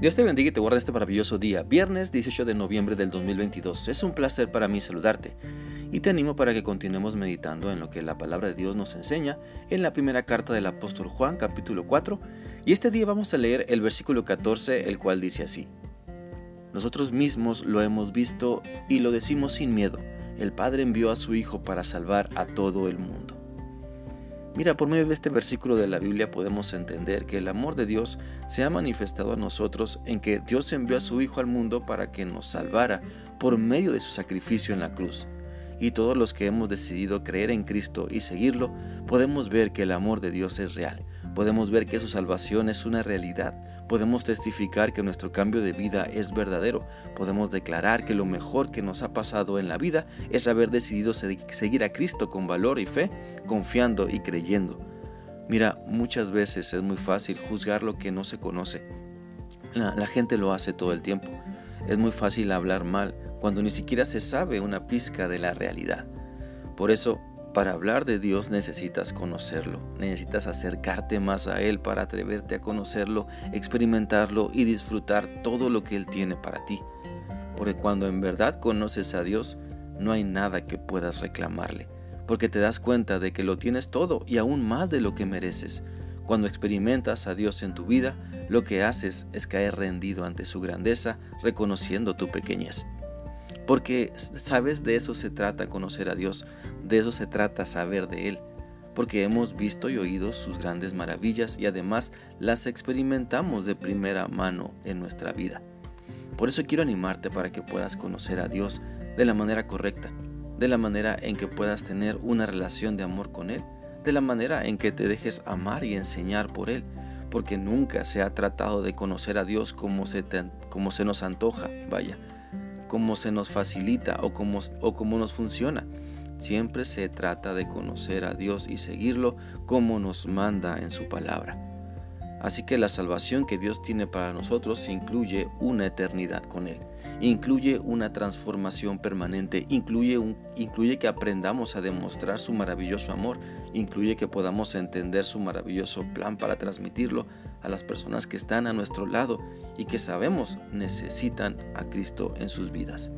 Dios te bendiga y te guarde este maravilloso día, viernes 18 de noviembre del 2022. Es un placer para mí saludarte y te animo para que continuemos meditando en lo que la palabra de Dios nos enseña en la primera carta del apóstol Juan capítulo 4 y este día vamos a leer el versículo 14 el cual dice así. Nosotros mismos lo hemos visto y lo decimos sin miedo. El Padre envió a su Hijo para salvar a todo el mundo. Mira, por medio de este versículo de la Biblia podemos entender que el amor de Dios se ha manifestado a nosotros en que Dios envió a su Hijo al mundo para que nos salvara por medio de su sacrificio en la cruz. Y todos los que hemos decidido creer en Cristo y seguirlo, podemos ver que el amor de Dios es real. Podemos ver que su salvación es una realidad Podemos testificar que nuestro cambio de vida es verdadero. Podemos declarar que lo mejor que nos ha pasado en la vida es haber decidido seguir a Cristo con valor y fe, confiando y creyendo. Mira, muchas veces es muy fácil juzgar lo que no se conoce. La, gente lo hace todo el tiempo. Es muy fácil hablar mal cuando ni siquiera se sabe una pizca de la realidad. Por eso para hablar de Dios necesitas conocerlo, necesitas acercarte más a Él para atreverte a conocerlo, experimentarlo y disfrutar todo lo que Él tiene para ti. Porque cuando en verdad conoces a Dios, no hay nada que puedas reclamarle, porque te das cuenta de que lo tienes todo y aún más de lo que mereces. Cuando experimentas a Dios en tu vida, lo que haces es caer rendido ante su grandeza, reconociendo tu pequeñez. Porque, ¿sabes? De eso se trata conocer a Dios, de eso se trata saber de Él, porque hemos visto y oído sus grandes maravillas y además las experimentamos de primera mano en nuestra vida. Por eso quiero animarte para que puedas conocer a Dios de la manera correcta, de la manera en que puedas tener una relación de amor con Él, de la manera en que te dejes amar y enseñar por Él, porque nunca se ha tratado de conocer a Dios como se, como se nos antoja, vaya, como se nos facilita o como, o nos funciona. Siempre se trata de conocer a Dios y seguirlo como nos manda en su palabra. Así que la salvación que Dios tiene para nosotros incluye una eternidad con Él, incluye una transformación permanente, incluye, incluye que aprendamos a demostrar su maravilloso amor, incluye que podamos entender su maravilloso plan para transmitirlo a las personas que están a nuestro lado y que sabemos necesitan a Cristo en sus vidas.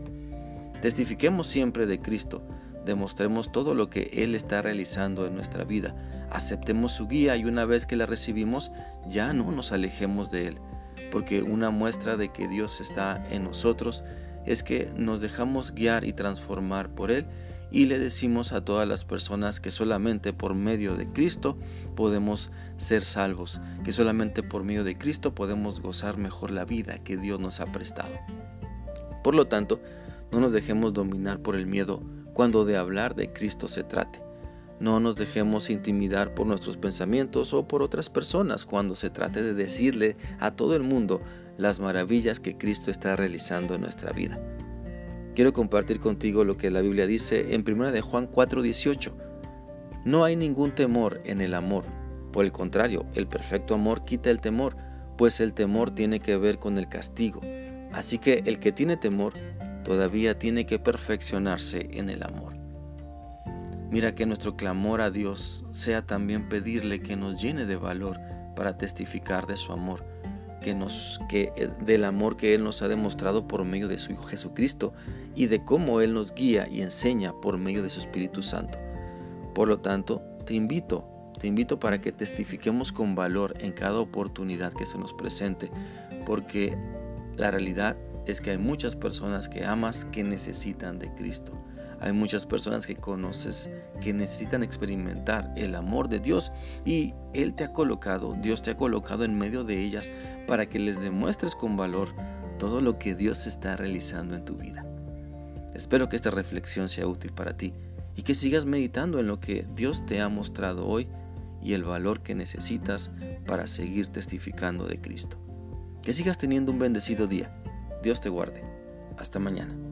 Testifiquemos siempre de Cristo, demostremos todo lo que Él está realizando en nuestra vida, aceptemos su guía y una vez que la recibimos ya no nos alejemos de Él, porque una muestra de que Dios está en nosotros es que nos dejamos guiar y transformar por Él y le decimos a todas las personas que solamente por medio de Cristo podemos ser salvos, que solamente por medio de Cristo podemos gozar mejor la vida que Dios nos ha prestado. Por lo tanto, no nos dejemos dominar por el miedo cuando de hablar de Cristo se trate. No nos dejemos intimidar por nuestros pensamientos o por otras personas cuando se trate de decirle a todo el mundo las maravillas que Cristo está realizando en nuestra vida. Quiero compartir contigo lo que la Biblia dice en 1 de Juan 4:18. No hay ningún temor en el amor. Por el contrario, el perfecto amor quita el temor, pues el temor tiene que ver con el castigo. Así que el que tiene temor todavía tiene que perfeccionarse en el amor. Mira que nuestro clamor a Dios sea también pedirle que nos llene de valor para testificar de su amor que nos, que, eh, del amor que Él nos ha demostrado por medio de su Hijo Jesucristo y de cómo Él nos guía y enseña por medio de su Espíritu Santo. Por lo tanto, te invito, te invito para que testifiquemos con valor en cada oportunidad que se nos presente, porque la realidad es que hay muchas personas que amas que necesitan de Cristo. Hay muchas personas que conoces que necesitan experimentar el amor de Dios y Él te ha colocado, Dios te ha colocado en medio de ellas para que les demuestres con valor todo lo que Dios está realizando en tu vida. Espero que esta reflexión sea útil para ti y que sigas meditando en lo que Dios te ha mostrado hoy y el valor que necesitas para seguir testificando de Cristo. Que sigas teniendo un bendecido día. Dios te guarde. Hasta mañana.